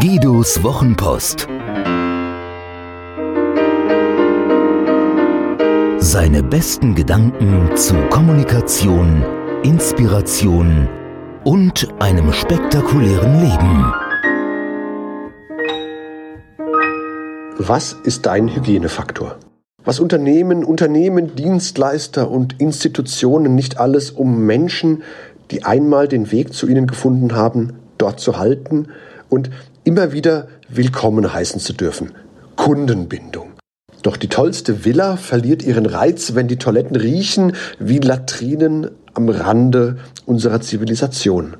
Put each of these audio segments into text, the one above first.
Guidos Wochenpost. Seine besten Gedanken zu Kommunikation, Inspiration und einem spektakulären Leben. Was ist dein Hygienefaktor? Was Unternehmen, Unternehmen, Dienstleister und Institutionen nicht alles, um Menschen, die einmal den Weg zu ihnen gefunden haben, dort zu halten und immer wieder willkommen heißen zu dürfen. Kundenbindung. Doch die tollste Villa verliert ihren Reiz, wenn die Toiletten riechen wie Latrinen am Rande unserer Zivilisation.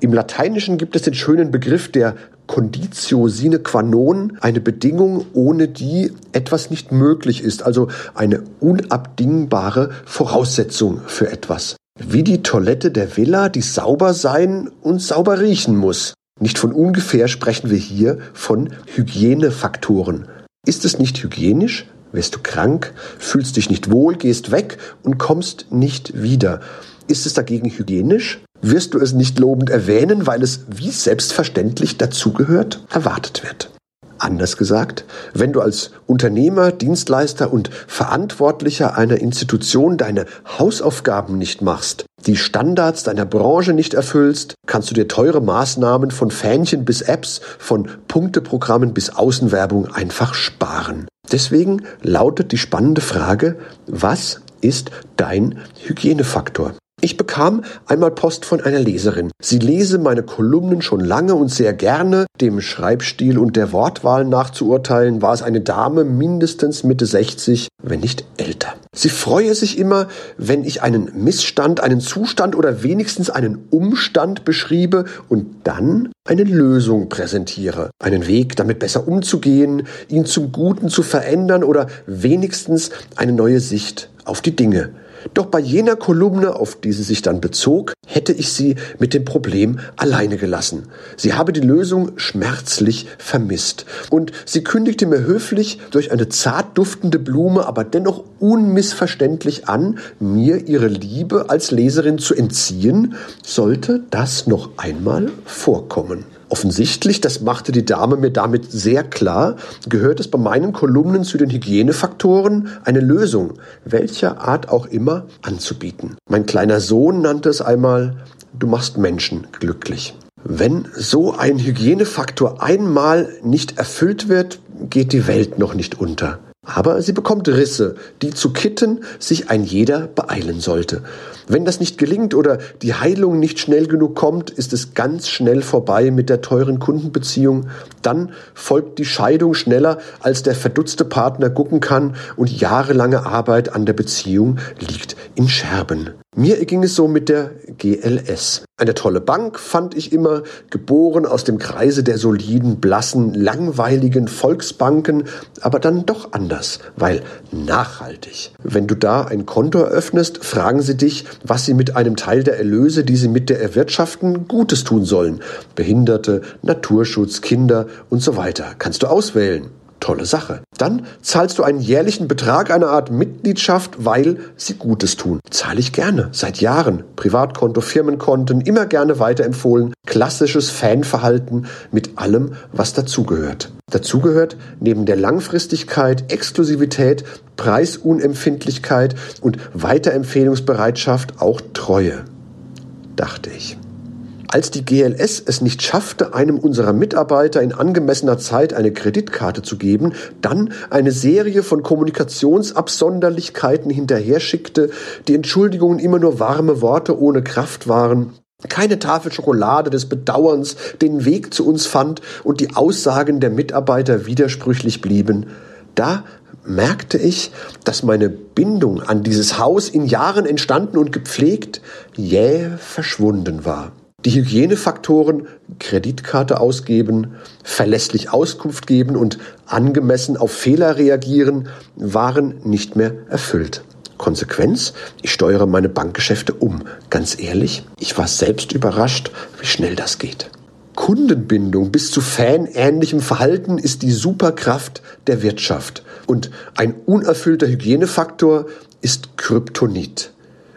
Im Lateinischen gibt es den schönen Begriff der Conditio sine qua non, eine Bedingung, ohne die etwas nicht möglich ist, also eine unabdingbare Voraussetzung für etwas. Wie die Toilette der Villa, die sauber sein und sauber riechen muss. Nicht von ungefähr sprechen wir hier von Hygienefaktoren. Ist es nicht hygienisch, wirst du krank, fühlst dich nicht wohl, gehst weg und kommst nicht wieder. Ist es dagegen hygienisch? Wirst du es nicht lobend erwähnen, weil es wie selbstverständlich dazugehört, erwartet wird. Anders gesagt, wenn du als Unternehmer, Dienstleister und Verantwortlicher einer Institution deine Hausaufgaben nicht machst, die Standards deiner Branche nicht erfüllst, kannst du dir teure Maßnahmen von Fähnchen bis Apps, von Punkteprogrammen bis Außenwerbung einfach sparen. Deswegen lautet die spannende Frage, was ist dein Hygienefaktor? Ich bekam einmal Post von einer Leserin. Sie lese meine Kolumnen schon lange und sehr gerne. Dem Schreibstil und der Wortwahl nachzuurteilen, war es eine Dame mindestens Mitte 60, wenn nicht älter. Sie freue sich immer, wenn ich einen Missstand, einen Zustand oder wenigstens einen Umstand beschriebe und dann eine Lösung präsentiere. Einen Weg, damit besser umzugehen, ihn zum Guten zu verändern oder wenigstens eine neue Sicht auf die Dinge. Doch bei jener Kolumne, auf die sie sich dann bezog, hätte ich sie mit dem Problem alleine gelassen. Sie habe die Lösung schmerzlich vermisst. Und sie kündigte mir höflich durch eine zart duftende Blume, aber dennoch unmissverständlich an, mir ihre Liebe als Leserin zu entziehen, sollte das noch einmal vorkommen. Offensichtlich, das machte die Dame mir damit sehr klar, gehört es bei meinen Kolumnen zu den Hygienefaktoren, eine Lösung, welcher Art auch immer, anzubieten. Mein kleiner Sohn nannte es einmal, du machst Menschen glücklich. Wenn so ein Hygienefaktor einmal nicht erfüllt wird, geht die Welt noch nicht unter. Aber sie bekommt Risse, die zu kitten sich ein jeder beeilen sollte. Wenn das nicht gelingt oder die Heilung nicht schnell genug kommt, ist es ganz schnell vorbei mit der teuren Kundenbeziehung. Dann folgt die Scheidung schneller, als der verdutzte Partner gucken kann und jahrelange Arbeit an der Beziehung liegt in Scherben. Mir ging es so mit der GLS. Eine tolle Bank fand ich immer, geboren aus dem Kreise der soliden, blassen, langweiligen Volksbanken, aber dann doch anders, weil nachhaltig. Wenn du da ein Konto eröffnest, fragen sie dich, was sie mit einem Teil der Erlöse, die sie mit der erwirtschaften, Gutes tun sollen. Behinderte, Naturschutz, Kinder und so weiter. Kannst du auswählen. Tolle Sache. Dann zahlst du einen jährlichen Betrag, eine Art Mitgliedschaft, weil sie Gutes tun. Zahle ich gerne. Seit Jahren. Privatkonto, Firmenkonten, immer gerne weiterempfohlen. Klassisches Fanverhalten mit allem, was dazugehört. Dazugehört neben der Langfristigkeit, Exklusivität, Preisunempfindlichkeit und Weiterempfehlungsbereitschaft auch Treue. Dachte ich. Als die GLS es nicht schaffte, einem unserer Mitarbeiter in angemessener Zeit eine Kreditkarte zu geben, dann eine Serie von Kommunikationsabsonderlichkeiten hinterher schickte, die Entschuldigungen immer nur warme Worte ohne Kraft waren, keine Tafel Schokolade des Bedauerns den Weg zu uns fand und die Aussagen der Mitarbeiter widersprüchlich blieben, da merkte ich, dass meine Bindung an dieses Haus in Jahren entstanden und gepflegt jäh verschwunden war. Die Hygienefaktoren Kreditkarte ausgeben, verlässlich Auskunft geben und angemessen auf Fehler reagieren waren nicht mehr erfüllt. Konsequenz, ich steuere meine Bankgeschäfte um. Ganz ehrlich, ich war selbst überrascht, wie schnell das geht. Kundenbindung bis zu fanähnlichem Verhalten ist die Superkraft der Wirtschaft. Und ein unerfüllter Hygienefaktor ist Kryptonit.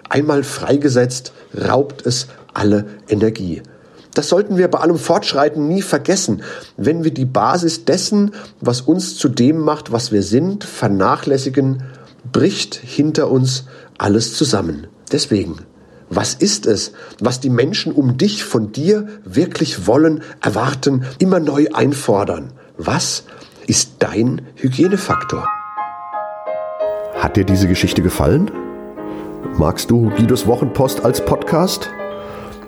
Einmal freigesetzt, raubt es alle Energie. Das sollten wir bei allem Fortschreiten nie vergessen. Wenn wir die Basis dessen, was uns zu dem macht, was wir sind, vernachlässigen, bricht hinter uns alles zusammen. Deswegen, was ist es, was die Menschen um dich von dir wirklich wollen, erwarten, immer neu einfordern? Was ist dein Hygienefaktor? Hat dir diese Geschichte gefallen? Magst du Guidos Wochenpost als Podcast?